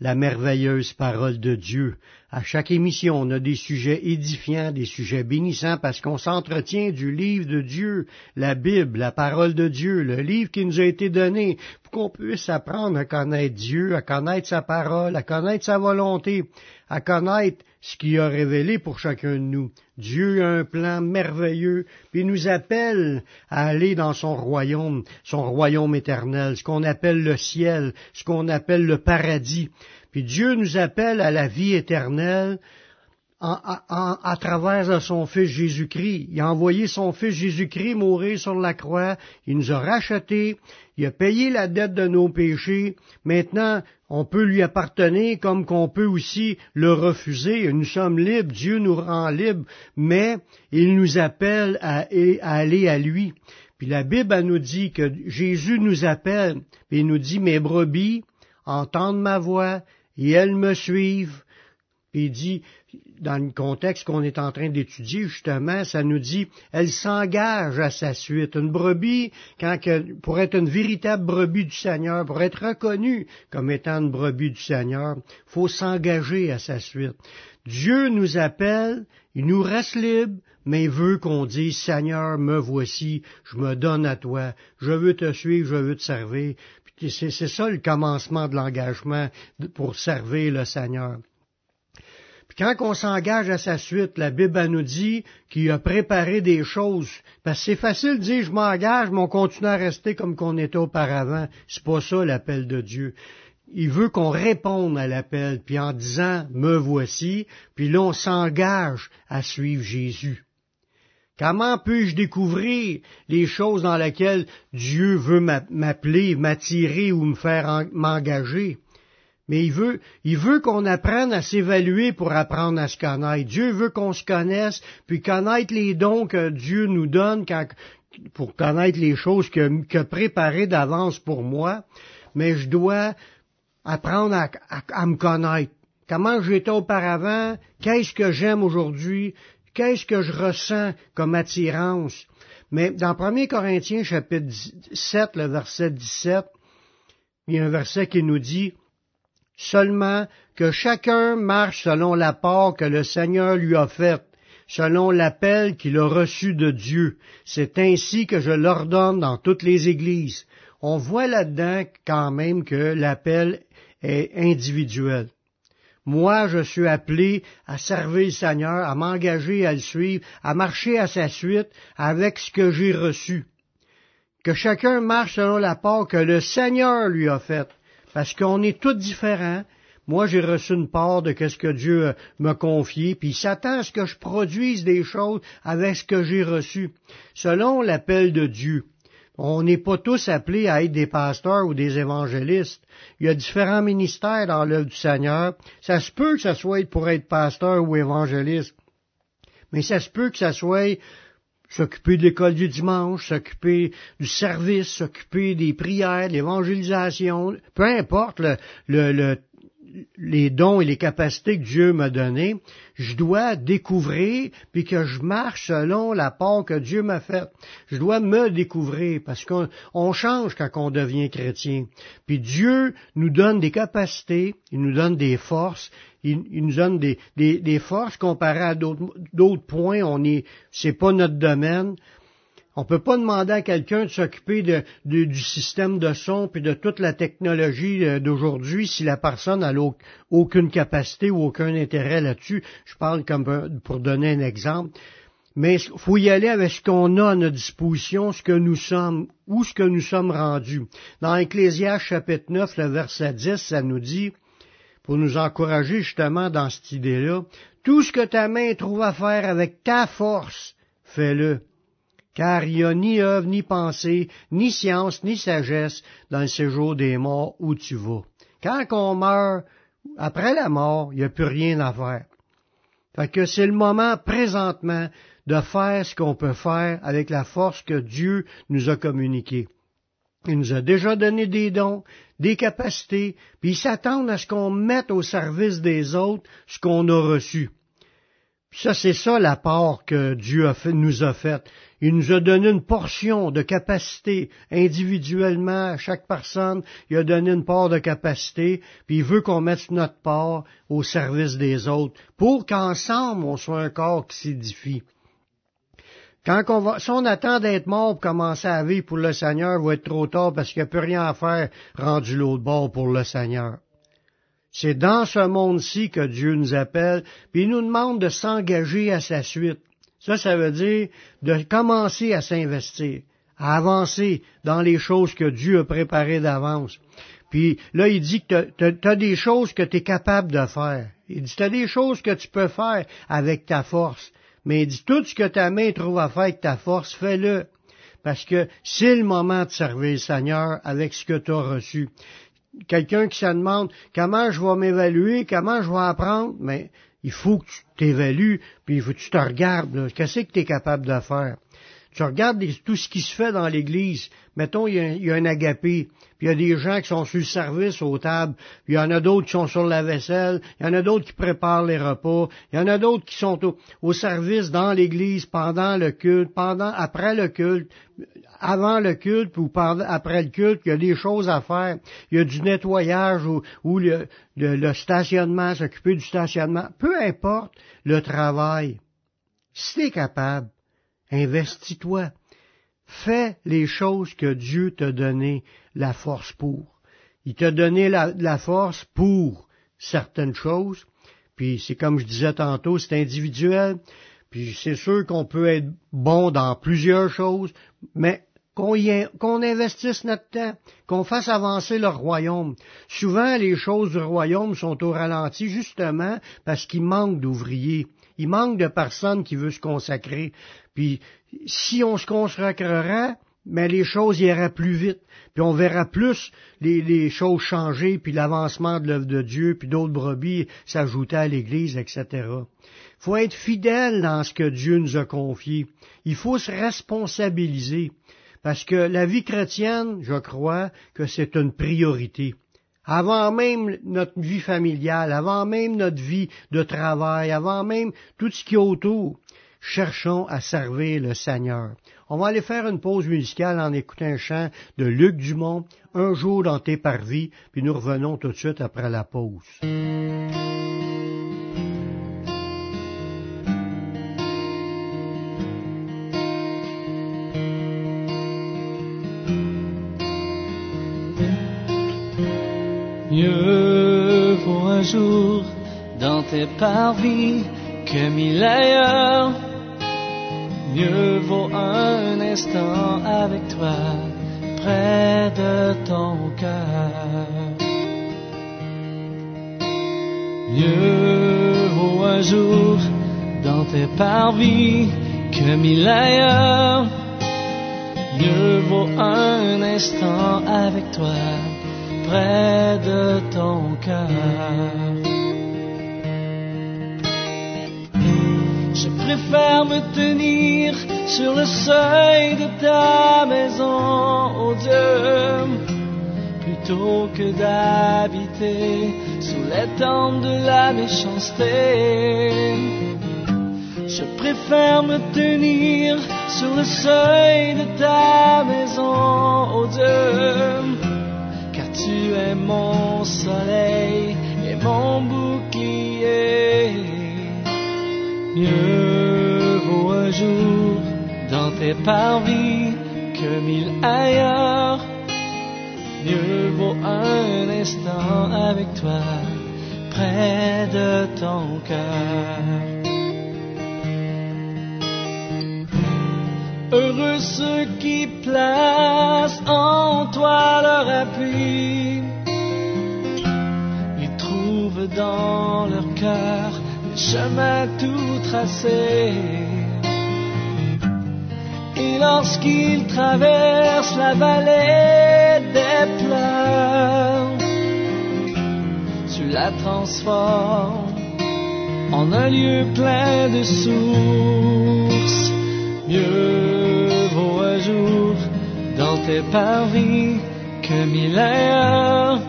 la merveilleuse parole de Dieu. À chaque émission, on a des sujets édifiants, des sujets bénissants, parce qu'on s'entretient du livre de Dieu, la Bible, la parole de Dieu, le livre qui nous a été donné, pour qu'on puisse apprendre à connaître Dieu, à connaître sa parole, à connaître sa volonté, à connaître ce qu'il a révélé pour chacun de nous. Dieu a un plan merveilleux, puis nous appelle à aller dans son royaume, son royaume éternel, ce qu'on appelle le ciel, ce qu'on appelle le paradis. Puis Dieu nous appelle à la vie éternelle à travers son Fils Jésus-Christ. Il a envoyé son Fils Jésus-Christ mourir sur la croix. Il nous a rachetés. Il a payé la dette de nos péchés. Maintenant, on peut lui appartenir comme qu'on peut aussi le refuser. Nous sommes libres. Dieu nous rend libres. Mais il nous appelle à, aller à lui. Puis la Bible nous dit que Jésus nous appelle. Puis il nous dit, mes brebis entendent ma voix et elles me suivent. Puis il dit, dans le contexte qu'on est en train d'étudier, justement, ça nous dit, elle s'engage à sa suite. Une brebis, quand pour être une véritable brebis du Seigneur, pour être reconnue comme étant une brebis du Seigneur, faut s'engager à sa suite. Dieu nous appelle, il nous reste libre, mais il veut qu'on dise, Seigneur, me voici, je me donne à toi, je veux te suivre, je veux te servir. C'est ça le commencement de l'engagement pour servir le Seigneur. Quand on s'engage à sa suite, la Bible nous dit qu'il a préparé des choses. Parce que c'est facile de dire je m'engage, mais on continue à rester comme qu'on était auparavant. C'est pas ça l'appel de Dieu. Il veut qu'on réponde à l'appel, puis en disant me voici, puis là on s'engage à suivre Jésus. Comment puis-je découvrir les choses dans lesquelles Dieu veut m'appeler, m'attirer ou me faire m'engager? Mais il veut, il veut qu'on apprenne à s'évaluer pour apprendre à se connaître. Dieu veut qu'on se connaisse, puis connaître les dons que Dieu nous donne pour connaître les choses que, préparé d'avance pour moi. Mais je dois apprendre à me connaître. Comment j'étais auparavant, qu'est-ce que j'aime aujourd'hui, qu'est-ce que je ressens comme attirance? Mais dans 1 Corinthiens chapitre 7, le verset 17, il y a un verset qui nous dit, seulement que chacun marche selon l'apport que le Seigneur lui a fait, selon l'appel qu'il a reçu de Dieu. C'est ainsi que je l'ordonne dans toutes les églises. On voit là-dedans quand même que l'appel est individuel. Moi, je suis appelé à servir le Seigneur, à m'engager à le suivre, à marcher à sa suite avec ce que j'ai reçu. Que chacun marche selon l'apport que le Seigneur lui a fait. Parce qu'on est tous différents. Moi, j'ai reçu une part de ce que Dieu euh, m'a confié, puis il s'attend à ce que je produise des choses avec ce que j'ai reçu, selon l'appel de Dieu. On n'est pas tous appelés à être des pasteurs ou des évangélistes. Il y a différents ministères dans l'œuvre du Seigneur. Ça se peut que ça soit pour être pasteur ou évangéliste, mais ça se peut que ça soit s'occuper de l'école du dimanche, s'occuper du service, s'occuper des prières, de l'évangélisation, peu importe le, le, les dons et les capacités que Dieu m'a données, je dois découvrir puis que je marche selon la part que Dieu m'a faite. Je dois me découvrir parce qu'on change quand on devient chrétien. Puis Dieu nous donne des capacités, il nous donne des forces, il, nous donne des, des, forces comparées à d'autres points. On est, c'est pas notre domaine. On peut pas demander à quelqu'un de s'occuper du système de son puis de toute la technologie euh, d'aujourd'hui si la personne n'a aucune capacité ou aucun intérêt là-dessus. Je parle comme pour donner un exemple. Mais il faut y aller avec ce qu'on a à notre disposition, ce que nous sommes, ou ce que nous sommes rendus. Dans Ecclésias chapitre 9, le verset 10, ça nous dit, pour nous encourager justement dans cette idée-là, tout ce que ta main trouve à faire avec ta force, fais-le car il n'y a ni œuvre, ni pensée, ni science, ni sagesse dans le séjour des morts où tu vas. Quand on meurt, après la mort, il n'y a plus rien à faire. Fait que c'est le moment présentement de faire ce qu'on peut faire avec la force que Dieu nous a communiquée. Il nous a déjà donné des dons, des capacités, puis il s'attend à ce qu'on mette au service des autres ce qu'on a reçu. Ça, c'est ça la part que Dieu nous a faite. Il nous a donné une portion de capacité individuellement à chaque personne. Il a donné une part de capacité, puis il veut qu'on mette notre part au service des autres pour qu'ensemble on soit un corps qui s'édifie. Quand on si on attend d'être mort pour commencer à vivre pour le Seigneur, il va être trop tard parce qu'il n'y a plus rien à faire rendu l'autre bord pour le Seigneur. C'est dans ce monde-ci que Dieu nous appelle, puis il nous demande de s'engager à sa suite. Ça, ça veut dire de commencer à s'investir, à avancer dans les choses que Dieu a préparées d'avance. Puis là, il dit que tu as, des choses que tu es capable de faire. Il dit, tu as des choses que tu peux faire avec ta force. Mais il dit, tout ce que ta main trouve à faire avec ta force, fais-le. Parce que c'est le moment de servir le Seigneur avec ce que tu as reçu. Quelqu'un qui se demande comment je vais m'évaluer, comment je vais apprendre, mais il faut que tu t'évalues, puis il faut que tu te regardes. Qu'est-ce que tu es capable de faire? Tu regardes tout ce qui se fait dans l'Église. Mettons, il y, a, un agapé, puis il y a des gens qui sont sur le service aux tables, puis il y en a d'autres qui sont sur la vaisselle, il y en a d'autres qui préparent les repas, il y en a d'autres qui sont au, service dans l'Église pendant le culte, pendant, après le culte, avant le culte ou après le culte, il y a des choses à faire. Il y a du nettoyage ou, le, le stationnement, s'occuper du stationnement. Peu importe le travail. Si tu es capable, Investis-toi. Fais les choses que Dieu t'a donné la force pour. Il t'a donné la, force pour certaines choses, puis c'est comme je disais tantôt, c'est individuel, puis c'est sûr qu'on peut être bon dans plusieurs choses, mais qu'on investisse notre temps, qu'on fasse avancer le royaume. Souvent, les choses du royaume sont au ralenti justement parce qu'il manque d'ouvriers. Il manque de personnes qui veulent se consacrer. Puis si on se consacrera, mais les choses iraient plus vite, puis on verra plus les, choses changer, puis l'avancement de l'œuvre de Dieu, puis d'autres brebis s'ajouter à l'Église, etc. Il faut être fidèle dans ce que Dieu nous a confié. Il faut se responsabiliser, parce que la vie chrétienne, je crois que c'est une priorité. Avant même notre vie familiale, avant même notre vie de travail, avant même tout ce qui est autour, cherchons à servir le Seigneur. On va aller faire une pause musicale en écoutant un chant de Luc Dumont, Un jour dans tes parvis, puis nous revenons tout de suite après la pause. Dans tes parvis que mille ailleurs Mieux vaut un instant avec toi près de ton cœur. Mieux vaut un jour dans tes parvis que mille ailleurs. Mieux vaut un instant avec toi près de ton cœur. Préfère me tenir sur le seuil de ta maison, oh Dieu, plutôt que d'habiter sous les tentes de la méchanceté. Je préfère me tenir sur le seuil de ta maison, oh Dieu, car tu es mon soleil et mon bouclier. Mieux vaut un jour dans tes parvis que mille ailleurs. Mieux vaut un instant avec toi près de ton cœur. Heureux ceux qui placent en toi leur appui. Ils trouvent dans leur cœur chemin tout tracé. Et lorsqu'il traverse la vallée des pleurs, tu la transformes en un lieu plein de sources. Mieux vaut un jour dans tes parvis que mille heures.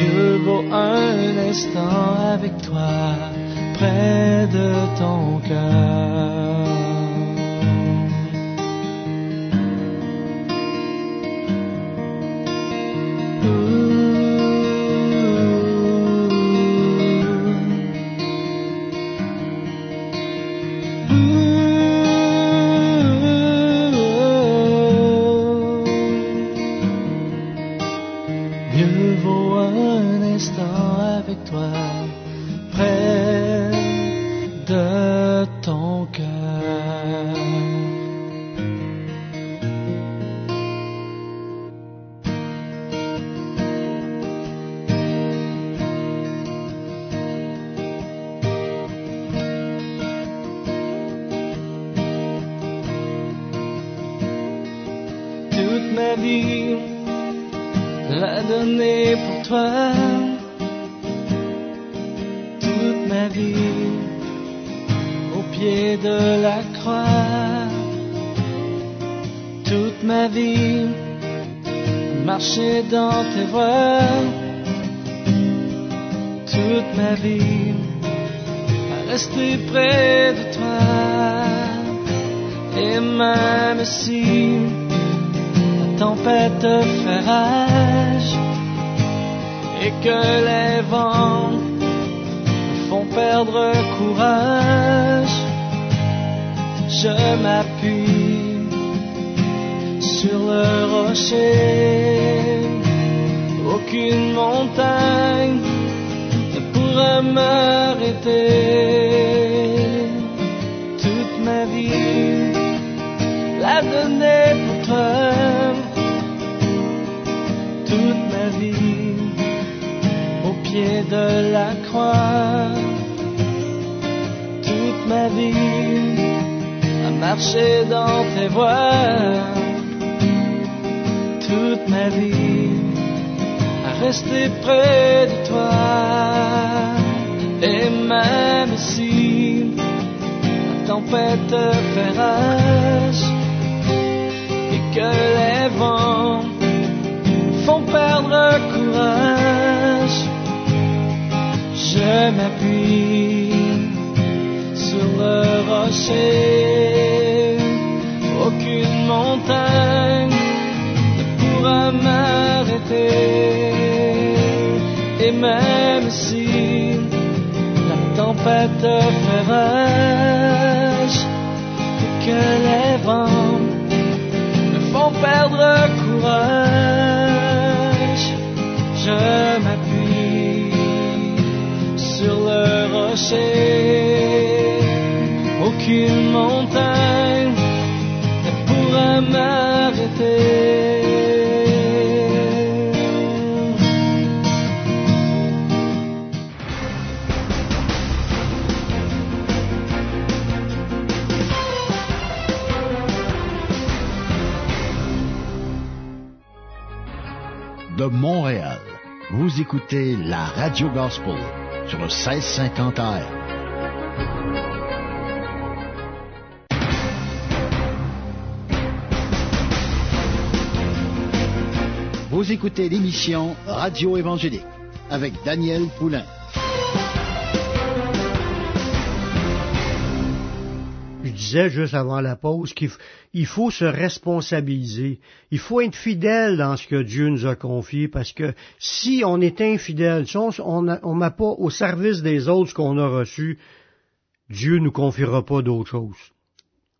Mieux vaut un instant avec toi près de ton cœur. Dans toute ma vie à rester près de toi. Et même si la tempête fait rage et que les vents me font perdre courage je m'appuie sur le rocher aucune montagne ne pourra m'arrêter. Toute ma vie, la donner pour toi. Toute ma vie, au pied de la croix. Toute ma vie, à marcher dans tes voies. Toute ma vie rester près de toi. Et même si la tempête fait et que les vents font perdre courage, je m'appuie sur le rocher. Même si la tempête fait et que les vents me font perdre courage, je m'appuie sur le rocher. Aucune montagne ne pourra m'arrêter. Écoutez la Radio Gospel sur le 1650 AM. Vous écoutez l'émission Radio Évangélique avec Daniel Poulain. Disais juste avant la pause qu'il faut se responsabiliser. Il faut être fidèle dans ce que Dieu nous a confié parce que si on est infidèle, si on ne met pas au service des autres ce qu'on a reçu, Dieu nous confiera pas d'autre chose.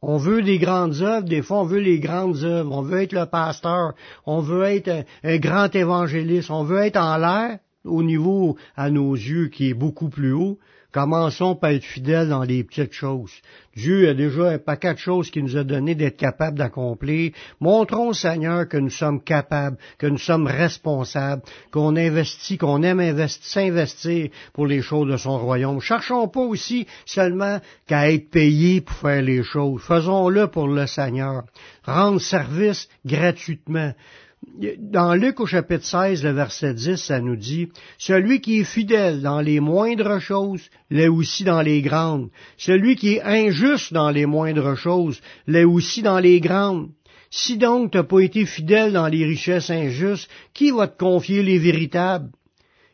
On veut des grandes œuvres, des fois on veut les grandes œuvres, on veut être le pasteur, on veut être un grand évangéliste, on veut être en l'air au niveau à nos yeux qui est beaucoup plus haut, Commençons par être fidèles dans les petites choses. Dieu a déjà un paquet de choses qu'il nous a donné d'être capables d'accomplir. Montrons au Seigneur que nous sommes capables, que nous sommes responsables, qu'on investit, qu'on aime s'investir pour les choses de son royaume. Cherchons pas aussi seulement qu'à être payés pour faire les choses. Faisons-le pour le Seigneur. Rendre service gratuitement dans Luc au chapitre 16, le verset 10, ça nous dit, Celui qui est fidèle dans les moindres choses, l'est aussi dans les grandes. Celui qui est injuste dans les moindres choses, l'est aussi dans les grandes. Si donc tu n'as pas été fidèle dans les richesses injustes, qui va te confier les véritables?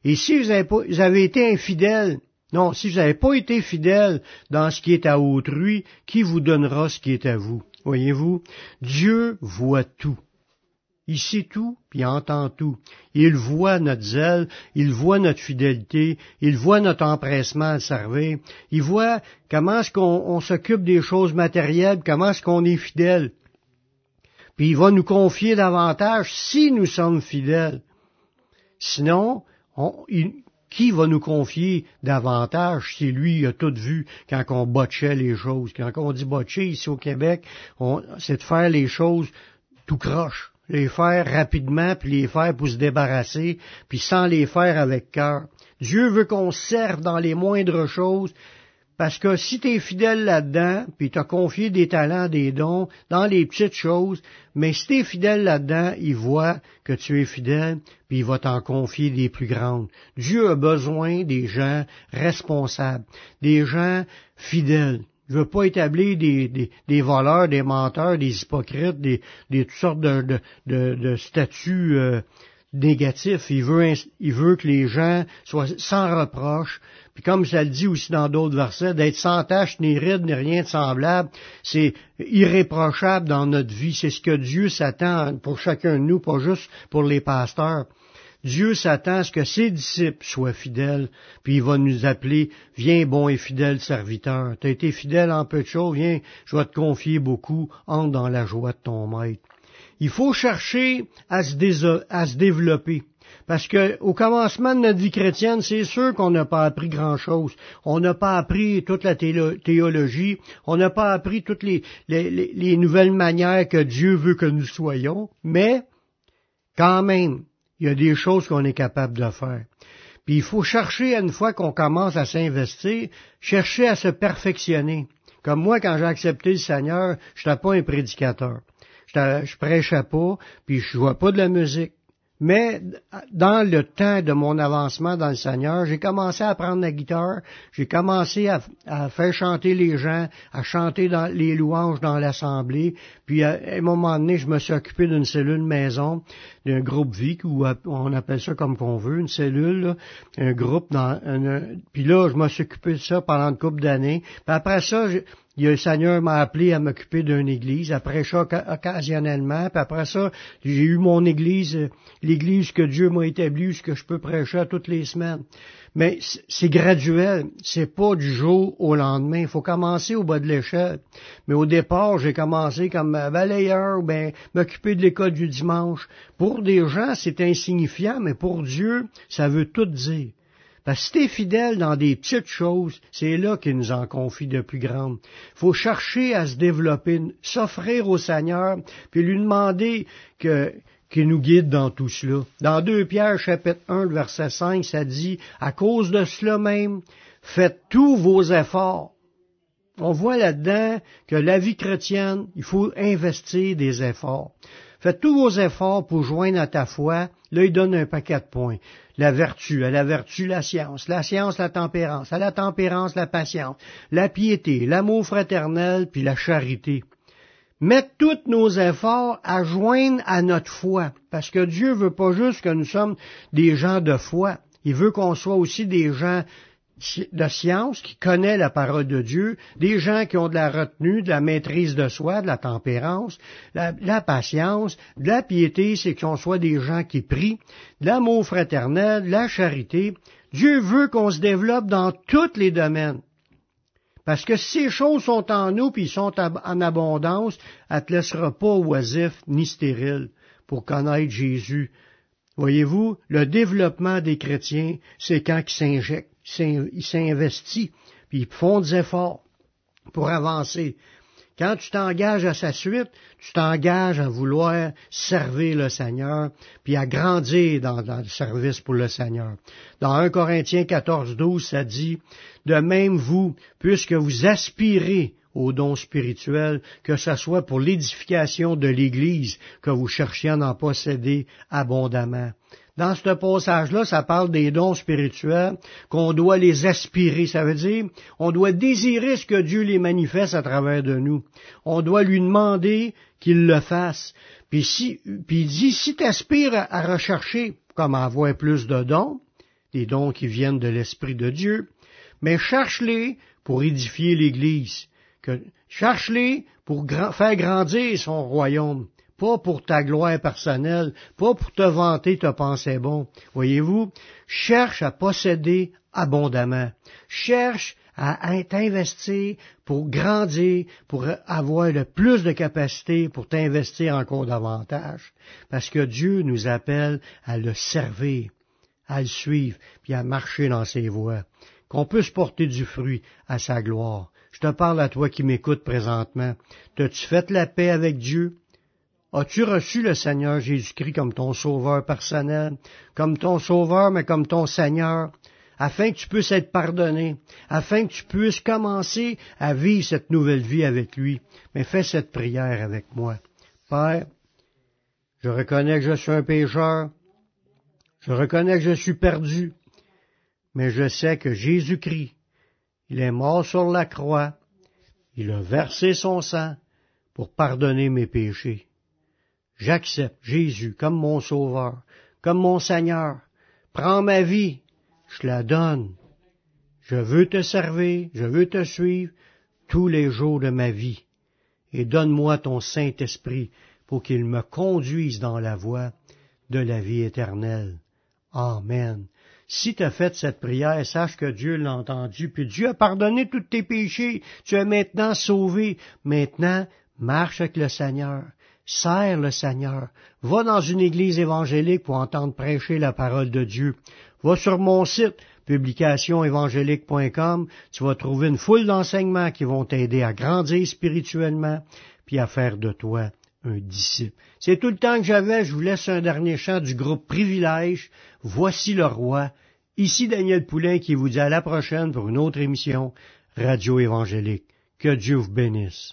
Et si vous avez, pas, été infidèle, non, si vous n'avez pas été fidèle dans ce qui est à autrui, qui vous donnera ce qui est à vous? Voyez-vous, Dieu voit tout. Il sait tout, puis il entend tout. Il voit notre zèle, il voit notre fidélité, il voit notre empressement à servir, il voit comment est-ce qu'on s'occupe des choses matérielles, comment est-ce qu'on est fidèle. Puis il va nous confier davantage si nous sommes fidèles. Sinon, qui va nous confier davantage si lui a tout vu quand on botchait les choses? Quand on dit botcher ici au Québec, c'est de faire les choses tout croche les faire rapidement, puis les faire pour se débarrasser, puis sans les faire avec cœur. Dieu veut qu'on serve dans les moindres choses, parce que si tu es fidèle là-dedans, puis tu as confié des talents, des dons, dans les petites choses, mais si tu es fidèle là-dedans, il voit que tu es fidèle, puis il va t'en confier des plus grandes. Dieu a besoin des gens responsables, des gens fidèles. Il veut pas établir des, des, voleurs, des menteurs, des hypocrites, des, des toutes sortes de, de, de, statuts euh, négatifs. Il veut, il veut que les gens soient sans reproche. Puis comme ça le dit aussi dans d'autres versets, d'être sans tache, ni ride, ni rien de semblable, c'est irréprochable dans notre vie. C'est ce que Dieu s'attend pour chacun de nous, pas juste pour les pasteurs. Dieu s'attend à ce que ses disciples soient fidèles, puis il va nous appeler, viens bon et fidèle serviteur. Tu as été fidèle en peu de choses, viens, je vais te confier beaucoup, entre dans la joie de ton maître. Il faut chercher à se, développer. Parce que au commencement de notre vie chrétienne, c'est sûr qu'on n'a pas appris grand-chose. On n'a pas appris toute la théologie, on n'a pas appris toutes les nouvelles manières que Dieu veut que nous soyons, mais quand même, il y a des choses qu'on est capable de faire. Puis il faut chercher, une fois qu'on commence à s'investir, chercher à se perfectionner. Comme moi, quand j'ai accepté le Seigneur, je n'étais pas un prédicateur. Je, prêchais pas, puis je jouais pas de la musique. Mais dans le temps de mon avancement dans le Seigneur, j'ai commencé à prendre la guitare, j'ai commencé à, faire chanter les gens, à chanter les louanges dans l'assemblée. Puis à, un moment donné, je me suis occupé d'une cellule maison, d'un groupe vie, ou on appelle ça comme qu'on veut, une cellule, un groupe. Dans, puis là, je me suis occupé de ça pendant une couple d'années. Puis après ça, le Seigneur m'a appelé à m'occuper d'une église, après ça occasionnellement, puis après ça, j'ai eu mon église, euh, l'église que Dieu m'a établie, ce que je peux prêcher toutes les semaines. Mais c'est graduel, c'est pas du jour au lendemain. Il faut commencer au bas de l'échelle. Mais au départ, j'ai commencé comme balayeur ou bien m'occuper de l'école du dimanche. Pour des gens, c'est insignifiant, mais pour Dieu, ça veut tout dire. Parce que si t'es fidèle dans des petites choses, c'est là qu'il nous en confie de plus grandes. Faut chercher à se développer, s'offrir au Seigneur, puis lui demander que, qu'il nous guide dans tout cela. Dans 2 Pierre chapitre 1, verset 5, ça dit, à cause de cela même, faites tous vos efforts. On voit là-dedans que la vie chrétienne, il faut investir des efforts. Faites tous vos efforts pour joindre à ta foi. Là, il donne un paquet de points. La vertu, à la vertu la science, la science la tempérance, à la tempérance la patience, la piété, l'amour fraternel, puis la charité. Mettre tous nos efforts à joindre à notre foi, parce que Dieu veut pas juste que nous sommes des gens de foi, il veut qu'on soit aussi des gens de science, qui connaît la parole de Dieu, des gens qui ont de la retenue, de la maîtrise de soi, de la tempérance, la, la patience, de la piété, c'est qu'on soit des gens qui prient, de l'amour fraternel, de la charité. Dieu veut qu'on se développe dans tous les domaines. Parce que ces choses sont en nous, puis sont en abondance, elle ne te laissera pas oisif ni stérile pour connaître Jésus. Voyez-vous, le développement des chrétiens, c'est quand ils s'injectent il s'investit, puis ils font des efforts pour avancer. Quand tu t'engages à sa suite, tu t'engages à vouloir servir le Seigneur, puis à grandir dans, le service pour le Seigneur. Dans 1 Corinthiens 14, 12, ça dit, De même vous, puisque vous aspirez aux dons spirituels, que ce soit pour l'édification de l'Église que vous cherchiez à en posséder abondamment. Dans ce passage-là, ça parle des dons spirituels, qu'on doit les aspirer. Ça veut dire, on doit désirer ce que Dieu les manifeste à travers de nous. On doit lui demander qu'il le fasse. Puis, si, puis il dit, si tu aspires à rechercher comme avoir plus de dons, des dons qui viennent de l'Esprit de Dieu, mais cherche-les pour édifier l'Église. Cherche-les pour faire grandir son royaume pas pour ta gloire personnelle, pas pour te vanter te penser bon. Voyez-vous, cherche à posséder abondamment. Cherche à t'investir pour grandir, pour avoir le plus de capacité pour t'investir encore davantage. Parce que Dieu nous appelle à le servir, à le suivre, puis à marcher dans ses voies. Qu'on puisse porter du fruit à sa gloire. Je te parle à toi qui m'écoutes présentement. T'as-tu fait la paix avec Dieu? As-tu reçu le Seigneur Jésus-Christ comme ton sauveur personnel, comme ton sauveur, mais comme ton Seigneur, afin que tu puisses être pardonné, afin que tu puisses commencer à vivre cette nouvelle vie avec lui? Mais fais cette prière avec moi. Père, je reconnais que je suis un pécheur, je reconnais que je suis perdu, mais je sais que Jésus-Christ, il est mort sur la croix, il a versé son sang pour pardonner mes péchés. J'accepte Jésus comme mon sauveur, comme mon Seigneur. Prends ma vie, je la donne. Je veux te servir, je veux te suivre tous les jours de ma vie. Et donne-moi ton Saint-Esprit pour qu'il me conduise dans la voie de la vie éternelle. Amen. Si tu as fait cette prière, sache que Dieu l'a entendu, puis Dieu a pardonné tous tes péchés. Tu es maintenant sauvé. Maintenant, marche avec le Seigneur. Serre le Seigneur. Va dans une église évangélique pour entendre prêcher la parole de Dieu. Va sur mon site publicationévangélique.com, tu vas trouver une foule d'enseignements qui vont t'aider à grandir spirituellement, puis à faire de toi un disciple. C'est tout le temps que j'avais, je vous laisse un dernier chant du groupe Privilège, Voici le roi. Ici Daniel Poulain qui vous dit à la prochaine pour une autre émission Radio Évangélique. Que Dieu vous bénisse.